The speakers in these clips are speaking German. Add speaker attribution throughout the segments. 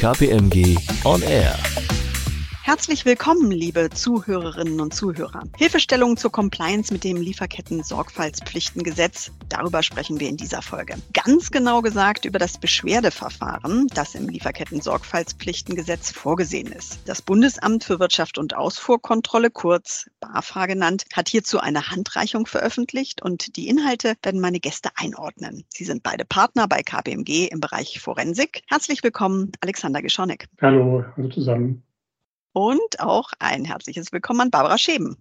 Speaker 1: KPMG On Air.
Speaker 2: Herzlich willkommen, liebe Zuhörerinnen und Zuhörer. Hilfestellung zur Compliance mit dem Lieferketten-Sorgfaltspflichtengesetz. Darüber sprechen wir in dieser Folge. Ganz genau gesagt über das Beschwerdeverfahren, das im Lieferketten-Sorgfaltspflichtengesetz vorgesehen ist. Das Bundesamt für Wirtschaft und Ausfuhrkontrolle, kurz BAFA genannt, hat hierzu eine Handreichung veröffentlicht und die Inhalte werden meine Gäste einordnen. Sie sind beide Partner bei KPMG im Bereich Forensik. Herzlich willkommen, Alexander Geschonek.
Speaker 3: Hallo, hallo zusammen
Speaker 2: und auch ein herzliches Willkommen an Barbara Scheben.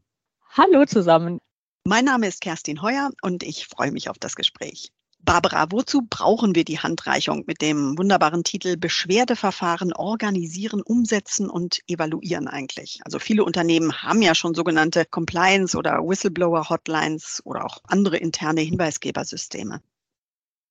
Speaker 4: Hallo zusammen.
Speaker 2: Mein Name ist Kerstin Heuer und ich freue mich auf das Gespräch. Barbara, wozu brauchen wir die Handreichung mit dem wunderbaren Titel Beschwerdeverfahren organisieren, umsetzen und evaluieren eigentlich? Also viele Unternehmen haben ja schon sogenannte Compliance- oder Whistleblower-Hotlines oder auch andere interne Hinweisgebersysteme.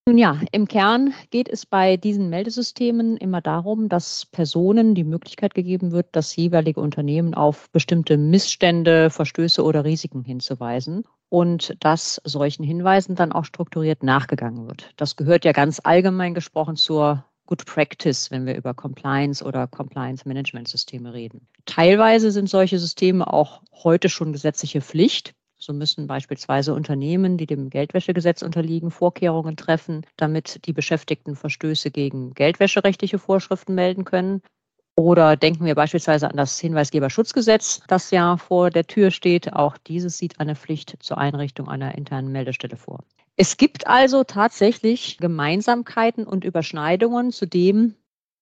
Speaker 4: Nun ja, im Kern geht es bei diesen Meldesystemen immer darum, dass Personen die Möglichkeit gegeben wird, das jeweilige Unternehmen auf bestimmte Missstände, Verstöße oder Risiken hinzuweisen und dass solchen Hinweisen dann auch strukturiert nachgegangen wird. Das gehört ja ganz allgemein gesprochen zur Good Practice, wenn wir über Compliance oder Compliance Management Systeme reden. Teilweise sind solche Systeme auch heute schon gesetzliche Pflicht. So müssen beispielsweise Unternehmen, die dem Geldwäschegesetz unterliegen, Vorkehrungen treffen, damit die Beschäftigten Verstöße gegen geldwäscherechtliche Vorschriften melden können. Oder denken wir beispielsweise an das Hinweisgeberschutzgesetz, das ja vor der Tür steht. Auch dieses sieht eine Pflicht zur Einrichtung einer internen Meldestelle vor. Es gibt also tatsächlich Gemeinsamkeiten und Überschneidungen zu dem,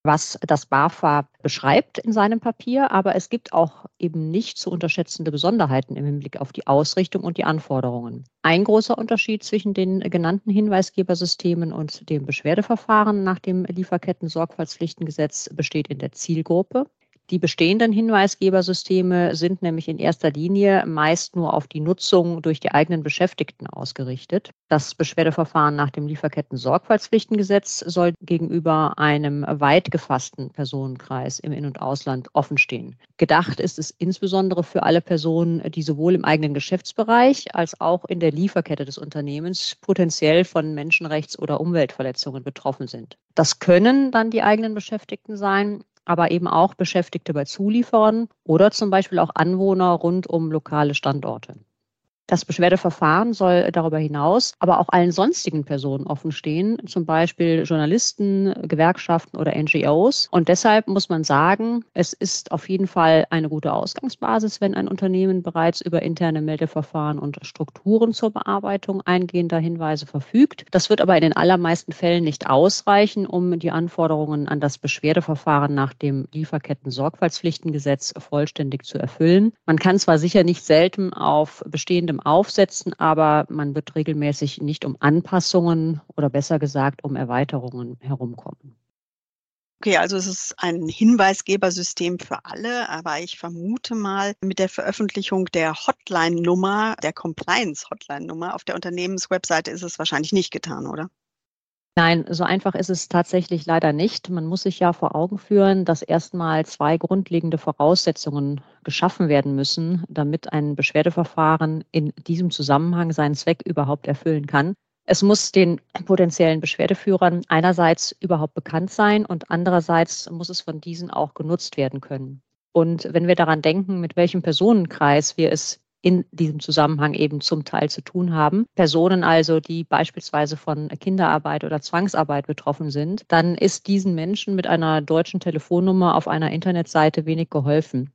Speaker 4: was das BAFA beschreibt in seinem Papier, aber es gibt auch eben nicht zu unterschätzende Besonderheiten im Hinblick auf die Ausrichtung und die Anforderungen. Ein großer Unterschied zwischen den genannten Hinweisgebersystemen und dem Beschwerdeverfahren nach dem Lieferketten-Sorgfaltspflichtengesetz besteht in der Zielgruppe. Die bestehenden Hinweisgebersysteme sind nämlich in erster Linie meist nur auf die Nutzung durch die eigenen Beschäftigten ausgerichtet. Das Beschwerdeverfahren nach dem Lieferketten-Sorgfaltspflichtengesetz soll gegenüber einem weit gefassten Personenkreis im In- und Ausland offenstehen. Gedacht ist es insbesondere für alle Personen, die sowohl im eigenen Geschäftsbereich als auch in der Lieferkette des Unternehmens potenziell von Menschenrechts- oder Umweltverletzungen betroffen sind. Das können dann die eigenen Beschäftigten sein, aber eben auch Beschäftigte bei Zulieferern oder zum Beispiel auch Anwohner rund um lokale Standorte. Das Beschwerdeverfahren soll darüber hinaus aber auch allen sonstigen Personen offenstehen, zum Beispiel Journalisten, Gewerkschaften oder NGOs. Und deshalb muss man sagen, es ist auf jeden Fall eine gute Ausgangsbasis, wenn ein Unternehmen bereits über interne Meldeverfahren und Strukturen zur Bearbeitung eingehender Hinweise verfügt. Das wird aber in den allermeisten Fällen nicht ausreichen, um die Anforderungen an das Beschwerdeverfahren nach dem Lieferketten-Sorgfaltspflichtengesetz vollständig zu erfüllen. Man kann zwar sicher nicht selten auf bestehendem Aufsetzen, aber man wird regelmäßig nicht um Anpassungen oder besser gesagt um Erweiterungen herumkommen.
Speaker 2: Okay, also es ist ein Hinweisgebersystem für alle, aber ich vermute mal, mit der Veröffentlichung der Hotline-Nummer, der Compliance-Hotline-Nummer auf der Unternehmenswebseite ist es wahrscheinlich nicht getan, oder?
Speaker 4: Nein, so einfach ist es tatsächlich leider nicht. Man muss sich ja vor Augen führen, dass erstmal zwei grundlegende Voraussetzungen geschaffen werden müssen, damit ein Beschwerdeverfahren in diesem Zusammenhang seinen Zweck überhaupt erfüllen kann. Es muss den potenziellen Beschwerdeführern einerseits überhaupt bekannt sein und andererseits muss es von diesen auch genutzt werden können. Und wenn wir daran denken, mit welchem Personenkreis wir es in diesem Zusammenhang eben zum Teil zu tun haben. Personen also, die beispielsweise von Kinderarbeit oder Zwangsarbeit betroffen sind, dann ist diesen Menschen mit einer deutschen Telefonnummer auf einer Internetseite wenig geholfen.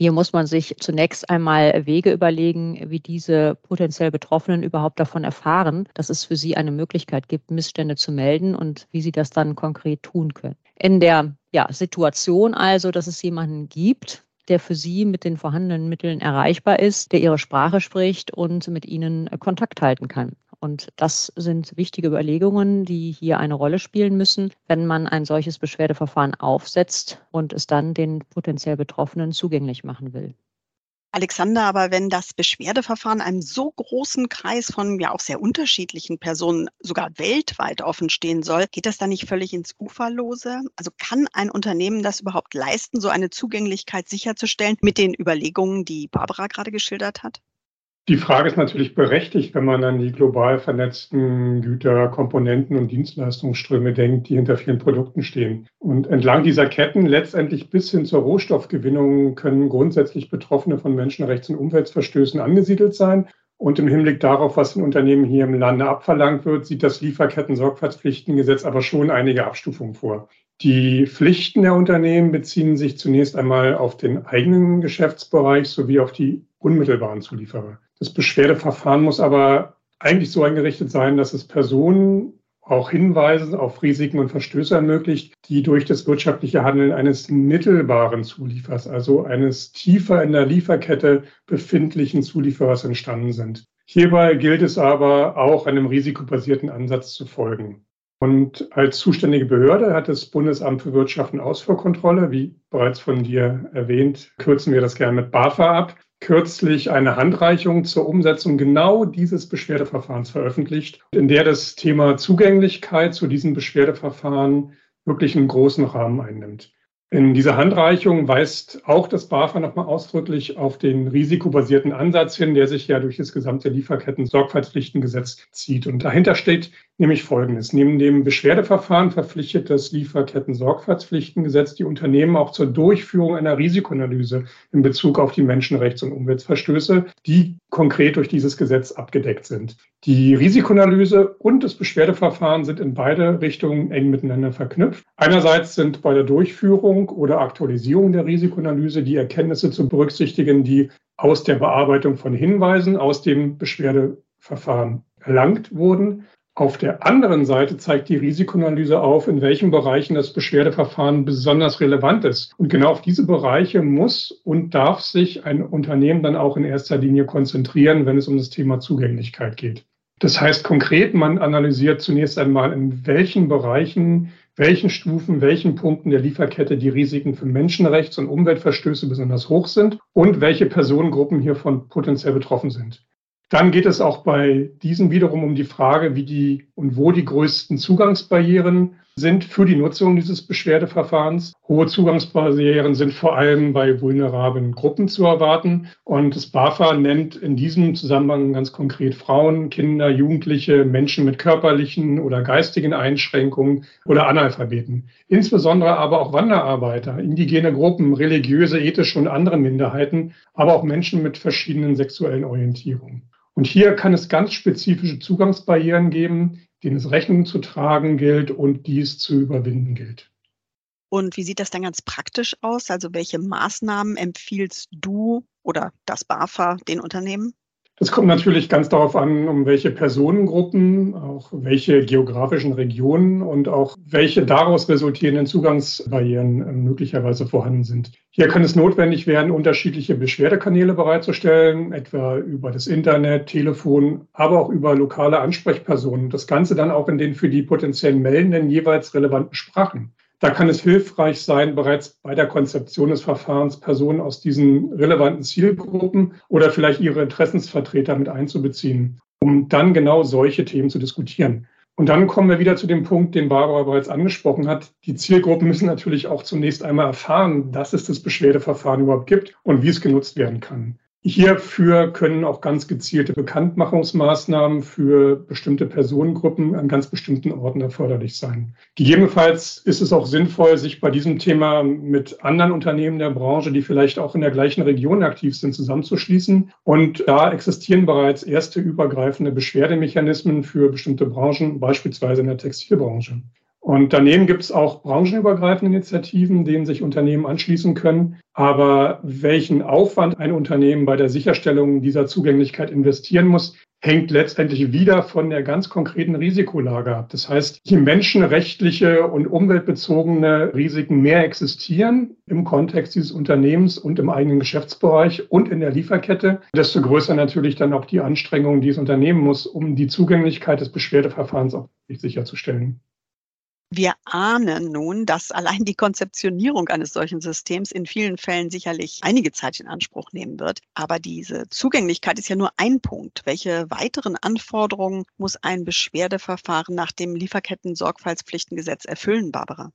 Speaker 4: Hier muss man sich zunächst einmal Wege überlegen, wie diese potenziell Betroffenen überhaupt davon erfahren, dass es für sie eine Möglichkeit gibt, Missstände zu melden und wie sie das dann konkret tun können. In der ja, Situation also, dass es jemanden gibt, der für Sie mit den vorhandenen Mitteln erreichbar ist, der Ihre Sprache spricht und mit Ihnen Kontakt halten kann. Und das sind wichtige Überlegungen, die hier eine Rolle spielen müssen, wenn man ein solches Beschwerdeverfahren aufsetzt und es dann den potenziell Betroffenen zugänglich machen will.
Speaker 2: Alexander, aber wenn das Beschwerdeverfahren einem so großen Kreis von ja auch sehr unterschiedlichen Personen sogar weltweit offen stehen soll, geht das dann nicht völlig ins Uferlose? Also kann ein Unternehmen das überhaupt leisten, so eine Zugänglichkeit sicherzustellen mit den Überlegungen, die Barbara gerade geschildert hat?
Speaker 3: Die Frage ist natürlich berechtigt, wenn man an die global vernetzten Güter, Komponenten und Dienstleistungsströme denkt, die hinter vielen Produkten stehen. Und entlang dieser Ketten, letztendlich bis hin zur Rohstoffgewinnung, können grundsätzlich Betroffene von Menschenrechts- und Umweltverstößen angesiedelt sein. Und im Hinblick darauf, was den Unternehmen hier im Lande abverlangt wird, sieht das Lieferketten-Sorgfaltspflichtengesetz aber schon einige Abstufungen vor. Die Pflichten der Unternehmen beziehen sich zunächst einmal auf den eigenen Geschäftsbereich sowie auf die unmittelbaren Zulieferer. Das Beschwerdeverfahren muss aber eigentlich so eingerichtet sein, dass es Personen auch Hinweise auf Risiken und Verstöße ermöglicht, die durch das wirtschaftliche Handeln eines mittelbaren Zuliefers, also eines tiefer in der Lieferkette befindlichen Zulieferers entstanden sind. Hierbei gilt es aber auch einem risikobasierten Ansatz zu folgen. Und als zuständige Behörde hat das Bundesamt für Wirtschaft und Ausfuhrkontrolle, wie bereits von dir erwähnt, kürzen wir das gerne mit BAFA ab, kürzlich eine Handreichung zur Umsetzung genau dieses Beschwerdeverfahrens veröffentlicht, in der das Thema Zugänglichkeit zu diesem Beschwerdeverfahren wirklich einen großen Rahmen einnimmt. In dieser Handreichung weist auch das BAFA nochmal ausdrücklich auf den risikobasierten Ansatz hin, der sich ja durch das gesamte Lieferketten-Sorgfaltspflichtengesetz zieht. Und dahinter steht nämlich Folgendes. Neben dem Beschwerdeverfahren verpflichtet das Lieferketten-Sorgfaltspflichtengesetz die Unternehmen auch zur Durchführung einer Risikoanalyse in Bezug auf die Menschenrechts- und Umweltverstöße, die konkret durch dieses Gesetz abgedeckt sind. Die Risikoanalyse und das Beschwerdeverfahren sind in beide Richtungen eng miteinander verknüpft. Einerseits sind bei der Durchführung oder Aktualisierung der Risikoanalyse die Erkenntnisse zu berücksichtigen, die aus der Bearbeitung von Hinweisen aus dem Beschwerdeverfahren erlangt wurden. Auf der anderen Seite zeigt die Risikoanalyse auf, in welchen Bereichen das Beschwerdeverfahren besonders relevant ist. Und genau auf diese Bereiche muss und darf sich ein Unternehmen dann auch in erster Linie konzentrieren, wenn es um das Thema Zugänglichkeit geht. Das heißt konkret, man analysiert zunächst einmal, in welchen Bereichen, welchen Stufen, welchen Punkten der Lieferkette die Risiken für Menschenrechts- und Umweltverstöße besonders hoch sind und welche Personengruppen hiervon potenziell betroffen sind. Dann geht es auch bei diesen wiederum um die Frage, wie die und wo die größten Zugangsbarrieren sind für die Nutzung dieses Beschwerdeverfahrens. Hohe Zugangsbarrieren sind vor allem bei vulnerablen Gruppen zu erwarten. Und das BAFA nennt in diesem Zusammenhang ganz konkret Frauen, Kinder, Jugendliche, Menschen mit körperlichen oder geistigen Einschränkungen oder Analphabeten. Insbesondere aber auch Wanderarbeiter, indigene Gruppen, religiöse, ethische und andere Minderheiten, aber auch Menschen mit verschiedenen sexuellen Orientierungen. Und hier kann es ganz spezifische Zugangsbarrieren geben, denen es Rechnung zu tragen gilt und dies zu überwinden gilt.
Speaker 2: Und wie sieht das dann ganz praktisch aus? Also welche Maßnahmen empfiehlst du oder das BAFA den Unternehmen?
Speaker 3: Es kommt natürlich ganz darauf an, um welche Personengruppen, auch welche geografischen Regionen und auch welche daraus resultierenden Zugangsbarrieren äh, möglicherweise vorhanden sind. Hier kann es notwendig werden, unterschiedliche Beschwerdekanäle bereitzustellen, etwa über das Internet, Telefon, aber auch über lokale Ansprechpersonen. Das Ganze dann auch in den für die potenziellen Meldenden jeweils relevanten Sprachen. Da kann es hilfreich sein, bereits bei der Konzeption des Verfahrens Personen aus diesen relevanten Zielgruppen oder vielleicht ihre Interessensvertreter mit einzubeziehen, um dann genau solche Themen zu diskutieren. Und dann kommen wir wieder zu dem Punkt, den Barbara bereits angesprochen hat. Die Zielgruppen müssen natürlich auch zunächst einmal erfahren, dass es das Beschwerdeverfahren überhaupt gibt und wie es genutzt werden kann. Hierfür können auch ganz gezielte Bekanntmachungsmaßnahmen für bestimmte Personengruppen an ganz bestimmten Orten erforderlich sein. Gegebenenfalls ist es auch sinnvoll, sich bei diesem Thema mit anderen Unternehmen der Branche, die vielleicht auch in der gleichen Region aktiv sind, zusammenzuschließen. Und da existieren bereits erste übergreifende Beschwerdemechanismen für bestimmte Branchen, beispielsweise in der Textilbranche. Und daneben gibt es auch branchenübergreifende Initiativen, denen sich Unternehmen anschließen können. Aber welchen Aufwand ein Unternehmen bei der Sicherstellung dieser Zugänglichkeit investieren muss, hängt letztendlich wieder von der ganz konkreten Risikolage ab. Das heißt, je menschenrechtliche und umweltbezogene Risiken mehr existieren im Kontext dieses Unternehmens und im eigenen Geschäftsbereich und in der Lieferkette, desto größer natürlich dann auch die Anstrengungen, die es unternehmen muss, um die Zugänglichkeit des Beschwerdeverfahrens auch sicherzustellen.
Speaker 2: Wir ahnen nun, dass allein die Konzeptionierung eines solchen Systems in vielen Fällen sicherlich einige Zeit in Anspruch nehmen wird. Aber diese Zugänglichkeit ist ja nur ein Punkt. Welche weiteren Anforderungen muss ein Beschwerdeverfahren nach dem Lieferketten-Sorgfaltspflichtengesetz erfüllen, Barbara?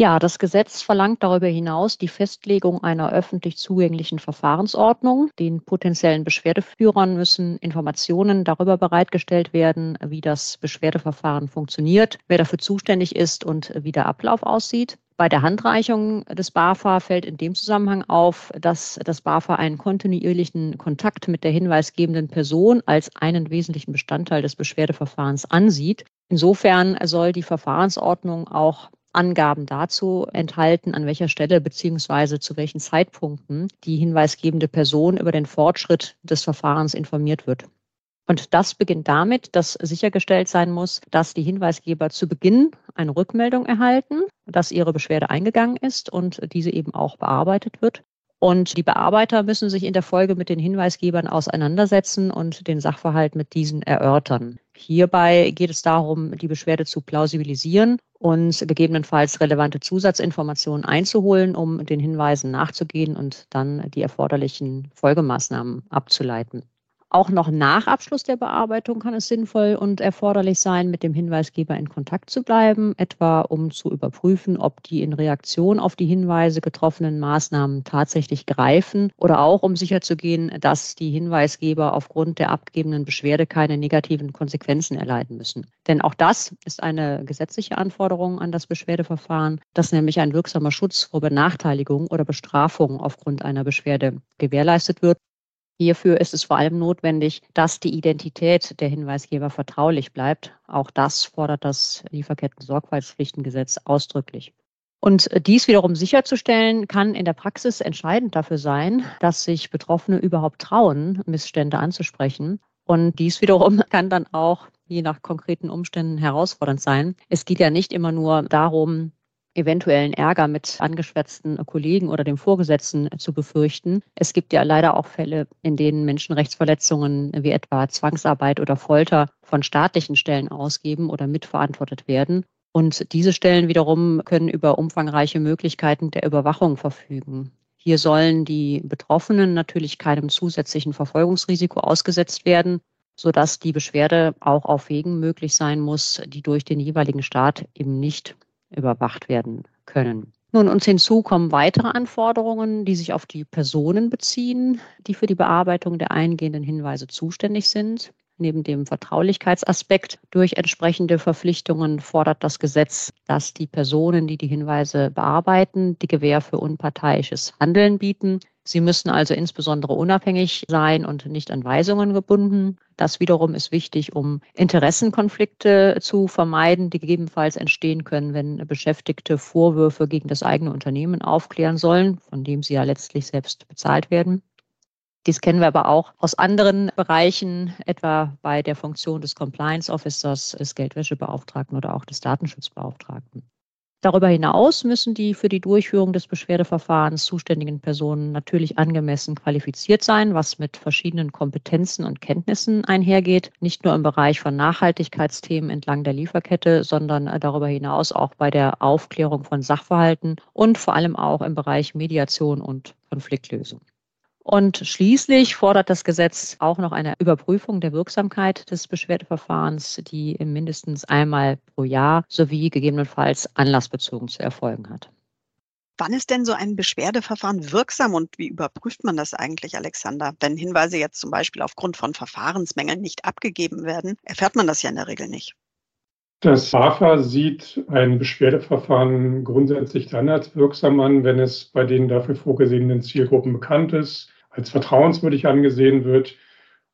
Speaker 4: Ja, das Gesetz verlangt darüber hinaus die Festlegung einer öffentlich zugänglichen Verfahrensordnung. Den potenziellen Beschwerdeführern müssen Informationen darüber bereitgestellt werden, wie das Beschwerdeverfahren funktioniert, wer dafür zuständig ist und wie der Ablauf aussieht. Bei der Handreichung des BAFA fällt in dem Zusammenhang auf, dass das BAFA einen kontinuierlichen Kontakt mit der hinweisgebenden Person als einen wesentlichen Bestandteil des Beschwerdeverfahrens ansieht. Insofern soll die Verfahrensordnung auch Angaben dazu enthalten, an welcher Stelle bzw. zu welchen Zeitpunkten die hinweisgebende Person über den Fortschritt des Verfahrens informiert wird. Und das beginnt damit, dass sichergestellt sein muss, dass die Hinweisgeber zu Beginn eine Rückmeldung erhalten, dass ihre Beschwerde eingegangen ist und diese eben auch bearbeitet wird. Und die Bearbeiter müssen sich in der Folge mit den Hinweisgebern auseinandersetzen und den Sachverhalt mit diesen erörtern. Hierbei geht es darum, die Beschwerde zu plausibilisieren und gegebenenfalls relevante Zusatzinformationen einzuholen, um den Hinweisen nachzugehen und dann die erforderlichen Folgemaßnahmen abzuleiten. Auch noch nach Abschluss der Bearbeitung kann es sinnvoll und erforderlich sein, mit dem Hinweisgeber in Kontakt zu bleiben, etwa um zu überprüfen, ob die in Reaktion auf die Hinweise getroffenen Maßnahmen tatsächlich greifen oder auch um sicherzugehen, dass die Hinweisgeber aufgrund der abgegebenen Beschwerde keine negativen Konsequenzen erleiden müssen. Denn auch das ist eine gesetzliche Anforderung an das Beschwerdeverfahren, dass nämlich ein wirksamer Schutz vor Benachteiligung oder Bestrafung aufgrund einer Beschwerde gewährleistet wird Hierfür ist es vor allem notwendig, dass die Identität der Hinweisgeber vertraulich bleibt. Auch das fordert das Lieferketten-Sorgfaltspflichtengesetz ausdrücklich. Und dies wiederum sicherzustellen, kann in der Praxis entscheidend dafür sein, dass sich Betroffene überhaupt trauen, Missstände anzusprechen. Und dies wiederum kann dann auch je nach konkreten Umständen herausfordernd sein. Es geht ja nicht immer nur darum, eventuellen Ärger mit angeschwätzten Kollegen oder dem Vorgesetzten zu befürchten. Es gibt ja leider auch Fälle, in denen Menschenrechtsverletzungen wie etwa Zwangsarbeit oder Folter von staatlichen Stellen ausgeben oder mitverantwortet werden. Und diese Stellen wiederum können über umfangreiche Möglichkeiten der Überwachung verfügen. Hier sollen die Betroffenen natürlich keinem zusätzlichen Verfolgungsrisiko ausgesetzt werden, sodass die Beschwerde auch auf Wegen möglich sein muss, die durch den jeweiligen Staat eben nicht überwacht werden können. Nun, uns hinzu kommen weitere Anforderungen, die sich auf die Personen beziehen, die für die Bearbeitung der eingehenden Hinweise zuständig sind. Neben dem Vertraulichkeitsaspekt durch entsprechende Verpflichtungen fordert das Gesetz, dass die Personen, die die Hinweise bearbeiten, die Gewähr für unparteiisches Handeln bieten. Sie müssen also insbesondere unabhängig sein und nicht an Weisungen gebunden. Das wiederum ist wichtig, um Interessenkonflikte zu vermeiden, die gegebenenfalls entstehen können, wenn Beschäftigte Vorwürfe gegen das eigene Unternehmen aufklären sollen, von dem sie ja letztlich selbst bezahlt werden. Dies kennen wir aber auch aus anderen Bereichen, etwa bei der Funktion des Compliance Officers, des Geldwäschebeauftragten oder auch des Datenschutzbeauftragten. Darüber hinaus müssen die für die Durchführung des Beschwerdeverfahrens zuständigen Personen natürlich angemessen qualifiziert sein, was mit verschiedenen Kompetenzen und Kenntnissen einhergeht, nicht nur im Bereich von Nachhaltigkeitsthemen entlang der Lieferkette, sondern darüber hinaus auch bei der Aufklärung von Sachverhalten und vor allem auch im Bereich Mediation und Konfliktlösung. Und schließlich fordert das Gesetz auch noch eine Überprüfung der Wirksamkeit des Beschwerdeverfahrens, die mindestens einmal pro Jahr sowie gegebenenfalls anlassbezogen zu erfolgen hat.
Speaker 2: Wann ist denn so ein Beschwerdeverfahren wirksam und wie überprüft man das eigentlich, Alexander? Wenn Hinweise jetzt zum Beispiel aufgrund von Verfahrensmängeln nicht abgegeben werden, erfährt man das ja in der Regel nicht.
Speaker 3: Das BAFA sieht ein Beschwerdeverfahren grundsätzlich dann als wirksam an, wenn es bei den dafür vorgesehenen Zielgruppen bekannt ist, als vertrauenswürdig angesehen wird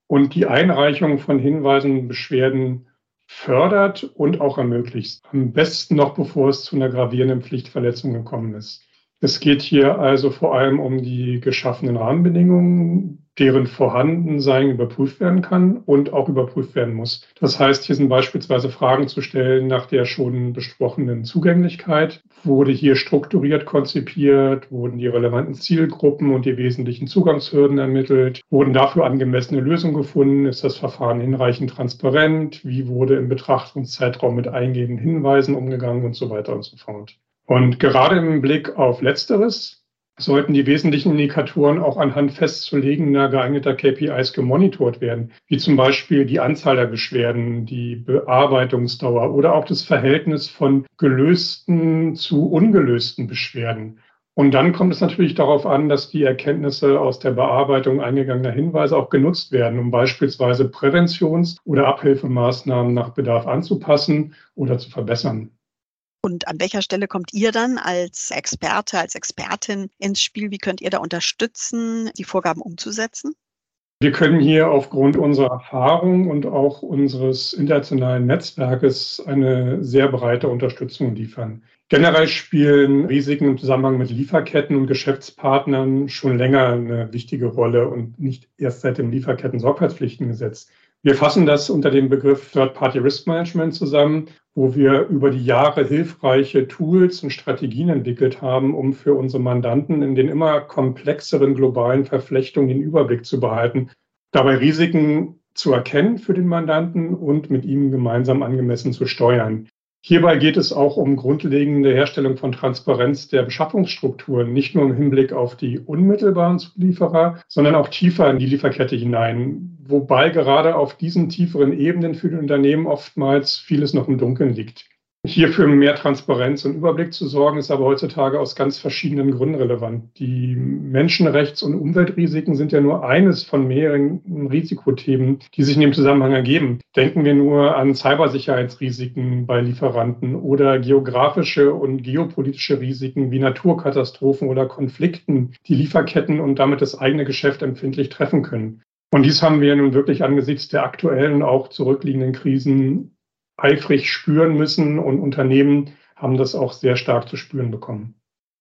Speaker 3: und die Einreichung von Hinweisen und Beschwerden fördert und auch ermöglicht. Am besten noch bevor es zu einer gravierenden Pflichtverletzung gekommen ist. Es geht hier also vor allem um die geschaffenen Rahmenbedingungen, deren Vorhandensein überprüft werden kann und auch überprüft werden muss. Das heißt, hier sind beispielsweise Fragen zu stellen nach der schon besprochenen Zugänglichkeit. Wurde hier strukturiert konzipiert? Wurden die relevanten Zielgruppen und die wesentlichen Zugangshürden ermittelt? Wurden dafür angemessene Lösungen gefunden? Ist das Verfahren hinreichend transparent? Wie wurde im Betrachtungszeitraum mit eingehenden Hinweisen umgegangen und so weiter und so fort? Und gerade im Blick auf Letzteres sollten die wesentlichen Indikatoren auch anhand festzulegender geeigneter KPIs gemonitort werden, wie zum Beispiel die Anzahl der Beschwerden, die Bearbeitungsdauer oder auch das Verhältnis von gelösten zu ungelösten Beschwerden. Und dann kommt es natürlich darauf an, dass die Erkenntnisse aus der Bearbeitung eingegangener Hinweise auch genutzt werden, um beispielsweise Präventions- oder Abhilfemaßnahmen nach Bedarf anzupassen oder zu verbessern.
Speaker 2: Und an welcher Stelle kommt ihr dann als Experte, als Expertin ins Spiel? Wie könnt ihr da unterstützen, die Vorgaben umzusetzen?
Speaker 3: Wir können hier aufgrund unserer Erfahrung und auch unseres internationalen Netzwerkes eine sehr breite Unterstützung liefern. Generell spielen Risiken im Zusammenhang mit Lieferketten und Geschäftspartnern schon länger eine wichtige Rolle und nicht erst seit dem Lieferketten-Sorgfaltspflichtengesetz. Wir fassen das unter dem Begriff Third-Party Risk Management zusammen, wo wir über die Jahre hilfreiche Tools und Strategien entwickelt haben, um für unsere Mandanten in den immer komplexeren globalen Verflechtungen den Überblick zu behalten, dabei Risiken zu erkennen für den Mandanten und mit ihm gemeinsam angemessen zu steuern. Hierbei geht es auch um grundlegende Herstellung von Transparenz der Beschaffungsstrukturen, nicht nur im Hinblick auf die unmittelbaren Zulieferer, sondern auch tiefer in die Lieferkette hinein, wobei gerade auf diesen tieferen Ebenen für die Unternehmen oftmals vieles noch im Dunkeln liegt. Hier für mehr Transparenz und Überblick zu sorgen, ist aber heutzutage aus ganz verschiedenen Gründen relevant. Die Menschenrechts- und Umweltrisiken sind ja nur eines von mehreren Risikothemen, die sich in dem Zusammenhang ergeben. Denken wir nur an Cybersicherheitsrisiken bei Lieferanten oder geografische und geopolitische Risiken wie Naturkatastrophen oder Konflikten, die Lieferketten und damit das eigene Geschäft empfindlich treffen können. Und dies haben wir nun wirklich angesichts der aktuellen, auch zurückliegenden Krisen eifrig spüren müssen und Unternehmen haben das auch sehr stark zu spüren bekommen.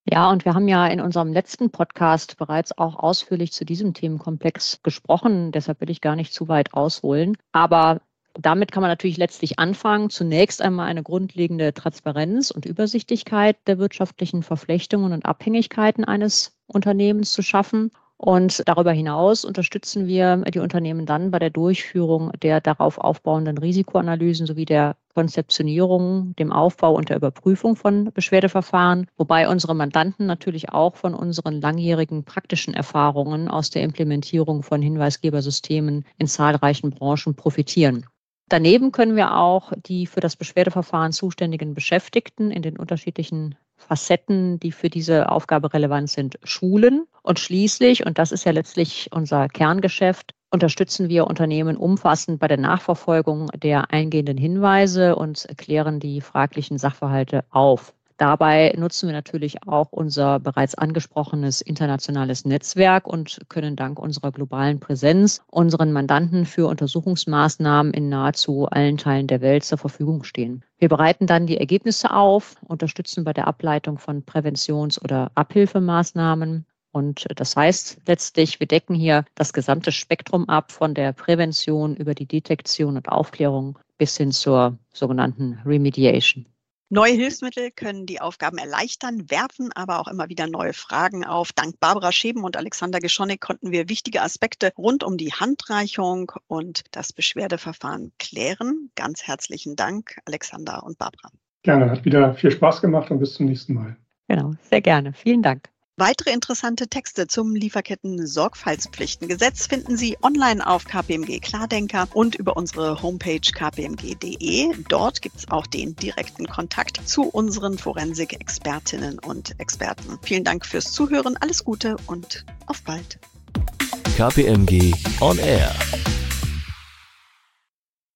Speaker 4: Ja, und wir haben ja in unserem letzten Podcast bereits auch ausführlich zu diesem Themenkomplex gesprochen. Deshalb will ich gar nicht zu weit ausholen. Aber damit kann man natürlich letztlich anfangen, zunächst einmal eine grundlegende Transparenz und Übersichtlichkeit der wirtschaftlichen Verflechtungen und Abhängigkeiten eines Unternehmens zu schaffen und darüber hinaus unterstützen wir die Unternehmen dann bei der Durchführung der darauf aufbauenden Risikoanalysen sowie der Konzeptionierung, dem Aufbau und der Überprüfung von Beschwerdeverfahren, wobei unsere Mandanten natürlich auch von unseren langjährigen praktischen Erfahrungen aus der Implementierung von Hinweisgebersystemen in zahlreichen Branchen profitieren. Daneben können wir auch die für das Beschwerdeverfahren zuständigen Beschäftigten in den unterschiedlichen Facetten, die für diese Aufgabe relevant sind, schulen. Und schließlich, und das ist ja letztlich unser Kerngeschäft, unterstützen wir Unternehmen umfassend bei der Nachverfolgung der eingehenden Hinweise und klären die fraglichen Sachverhalte auf. Dabei nutzen wir natürlich auch unser bereits angesprochenes internationales Netzwerk und können dank unserer globalen Präsenz unseren Mandanten für Untersuchungsmaßnahmen in nahezu allen Teilen der Welt zur Verfügung stehen. Wir bereiten dann die Ergebnisse auf, unterstützen bei der Ableitung von Präventions- oder Abhilfemaßnahmen und das heißt letztlich, wir decken hier das gesamte Spektrum ab von der Prävention über die Detektion und Aufklärung bis hin zur sogenannten Remediation.
Speaker 2: Neue Hilfsmittel können die Aufgaben erleichtern, werfen aber auch immer wieder neue Fragen auf. Dank Barbara Scheben und Alexander Geschonek konnten wir wichtige Aspekte rund um die Handreichung und das Beschwerdeverfahren klären. Ganz herzlichen Dank, Alexander und Barbara.
Speaker 3: Gerne, hat wieder viel Spaß gemacht und bis zum nächsten Mal.
Speaker 4: Genau, sehr gerne. Vielen Dank.
Speaker 2: Weitere interessante Texte zum Lieferketten-Sorgfaltspflichtengesetz finden Sie online auf KPMG Klardenker und über unsere Homepage kpmg.de. Dort gibt es auch den direkten Kontakt zu unseren Forensik-Expertinnen und Experten. Vielen Dank fürs Zuhören, alles Gute und auf bald.
Speaker 1: KPMG On Air.